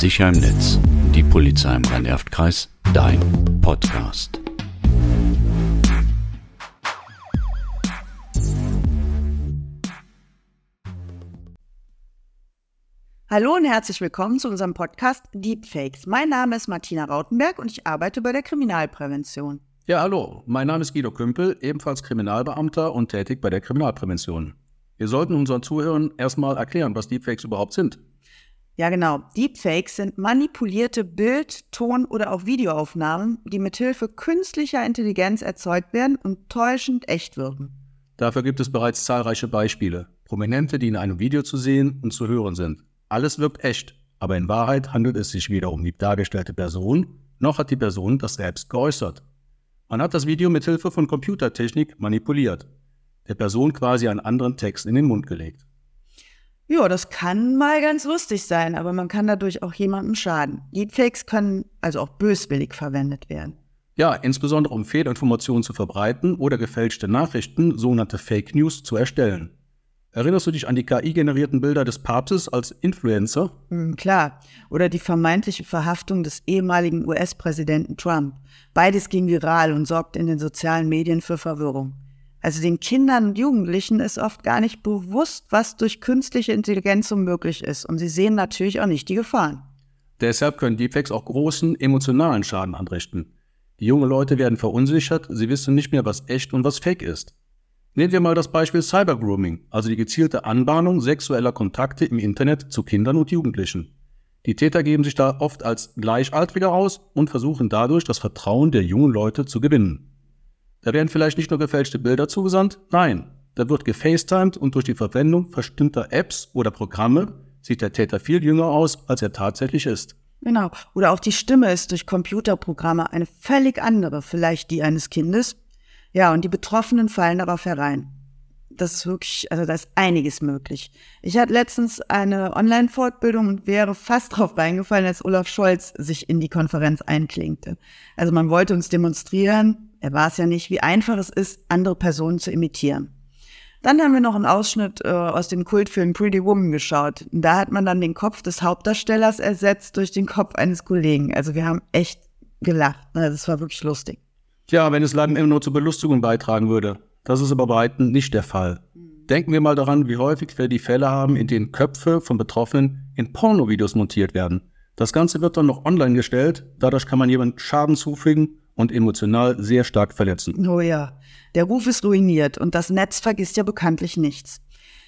Sicher im Netz, die Polizei im Rhein-Erft-Kreis, dein Podcast. Hallo und herzlich willkommen zu unserem Podcast Deepfakes. Mein Name ist Martina Rautenberg und ich arbeite bei der Kriminalprävention. Ja, hallo, mein Name ist Guido Kümpel, ebenfalls Kriminalbeamter und tätig bei der Kriminalprävention. Wir sollten unseren Zuhörern erstmal erklären, was Deepfakes überhaupt sind. Ja, genau. Deepfakes sind manipulierte Bild-, Ton- oder auch Videoaufnahmen, die mithilfe künstlicher Intelligenz erzeugt werden und täuschend echt wirken. Dafür gibt es bereits zahlreiche Beispiele. Prominente, die in einem Video zu sehen und zu hören sind. Alles wirkt echt, aber in Wahrheit handelt es sich weder um die dargestellte Person, noch hat die Person das selbst geäußert. Man hat das Video mithilfe von Computertechnik manipuliert, der Person quasi einen anderen Text in den Mund gelegt. Ja, das kann mal ganz lustig sein, aber man kann dadurch auch jemandem schaden. Deepfakes können also auch böswillig verwendet werden. Ja, insbesondere um Fehlinformationen zu verbreiten oder gefälschte Nachrichten, sogenannte Fake News, zu erstellen. Erinnerst du dich an die KI-generierten Bilder des Papstes als Influencer? Hm, klar. Oder die vermeintliche Verhaftung des ehemaligen US-Präsidenten Trump. Beides ging viral und sorgte in den sozialen Medien für Verwirrung. Also den Kindern und Jugendlichen ist oft gar nicht bewusst, was durch künstliche Intelligenz so möglich ist. Und sie sehen natürlich auch nicht die Gefahren. Deshalb können Deepfakes auch großen emotionalen Schaden anrichten. Die jungen Leute werden verunsichert, sie wissen nicht mehr, was echt und was fake ist. Nehmen wir mal das Beispiel Cybergrooming, also die gezielte Anbahnung sexueller Kontakte im Internet zu Kindern und Jugendlichen. Die Täter geben sich da oft als Gleichaltrige aus und versuchen dadurch das Vertrauen der jungen Leute zu gewinnen. Da werden vielleicht nicht nur gefälschte Bilder zugesandt, nein, da wird gefacetimed und durch die Verwendung bestimmter Apps oder Programme sieht der Täter viel jünger aus, als er tatsächlich ist. Genau. Oder auch die Stimme ist durch Computerprogramme eine völlig andere, vielleicht die eines Kindes. Ja, und die Betroffenen fallen darauf herein. Das ist wirklich, also da ist einiges möglich. Ich hatte letztens eine Online-Fortbildung und wäre fast drauf reingefallen, als Olaf Scholz sich in die Konferenz einklingte. Also man wollte uns demonstrieren, er war es ja nicht, wie einfach es ist, andere Personen zu imitieren. Dann haben wir noch einen Ausschnitt äh, aus dem Kultfilm Pretty Woman geschaut. Da hat man dann den Kopf des Hauptdarstellers ersetzt durch den Kopf eines Kollegen. Also wir haben echt gelacht. Ne? Das war wirklich lustig. Tja, wenn es Leiden immer nur zur Belustigung beitragen würde. Das ist aber bei weitem nicht der Fall. Denken wir mal daran, wie häufig wir die Fälle haben, in denen Köpfe von Betroffenen in Pornovideos montiert werden. Das Ganze wird dann noch online gestellt. Dadurch kann man jemandem Schaden zufügen und emotional sehr stark verletzen. Oh ja, der Ruf ist ruiniert und das Netz vergisst ja bekanntlich nichts.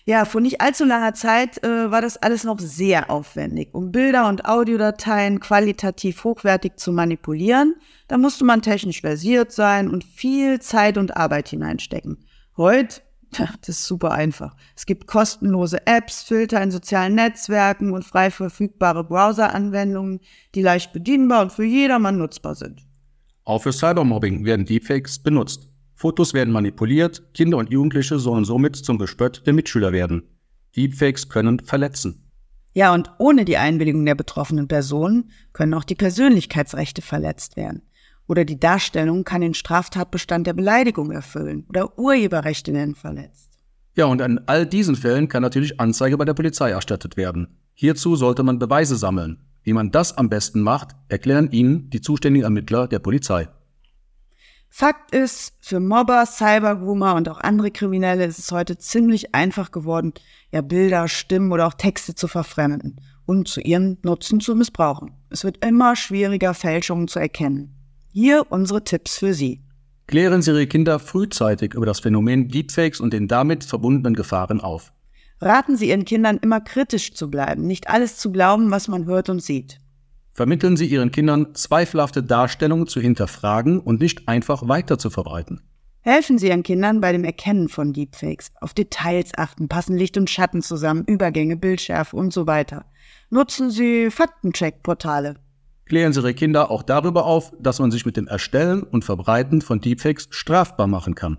Ja, vor nicht allzu langer Zeit äh, war das alles noch sehr aufwendig. Um Bilder und Audiodateien qualitativ hochwertig zu manipulieren, da musste man technisch versiert sein und viel Zeit und Arbeit hineinstecken. Heute, das ist super einfach. Es gibt kostenlose Apps, Filter in sozialen Netzwerken und frei verfügbare Browser-Anwendungen, die leicht bedienbar und für jedermann nutzbar sind. Auch für Cybermobbing werden Deepfakes benutzt. Fotos werden manipuliert, Kinder und Jugendliche sollen somit zum Gespött der Mitschüler werden. Deepfakes können verletzen. Ja, und ohne die Einwilligung der betroffenen Person können auch die Persönlichkeitsrechte verletzt werden. Oder die Darstellung kann den Straftatbestand der Beleidigung erfüllen oder Urheberrechte werden verletzt. Ja, und an all diesen Fällen kann natürlich Anzeige bei der Polizei erstattet werden. Hierzu sollte man Beweise sammeln. Wie man das am besten macht, erklären Ihnen die zuständigen Ermittler der Polizei. Fakt ist, für Mobber, Cybergroomer und auch andere Kriminelle ist es heute ziemlich einfach geworden, ja Bilder, Stimmen oder auch Texte zu verfremden und zu ihrem Nutzen zu missbrauchen. Es wird immer schwieriger, Fälschungen zu erkennen. Hier unsere Tipps für Sie. Klären Sie Ihre Kinder frühzeitig über das Phänomen Deepfakes und den damit verbundenen Gefahren auf. Raten Sie Ihren Kindern immer kritisch zu bleiben, nicht alles zu glauben, was man hört und sieht. Vermitteln Sie Ihren Kindern zweifelhafte Darstellungen zu hinterfragen und nicht einfach weiter zu verbreiten. Helfen Sie Ihren Kindern bei dem Erkennen von Deepfakes. Auf Details achten, passen Licht und Schatten zusammen, Übergänge, Bildschärfe und so weiter. Nutzen Sie Faktencheck-Portale. Klären Sie Ihre Kinder auch darüber auf, dass man sich mit dem Erstellen und Verbreiten von Deepfakes strafbar machen kann.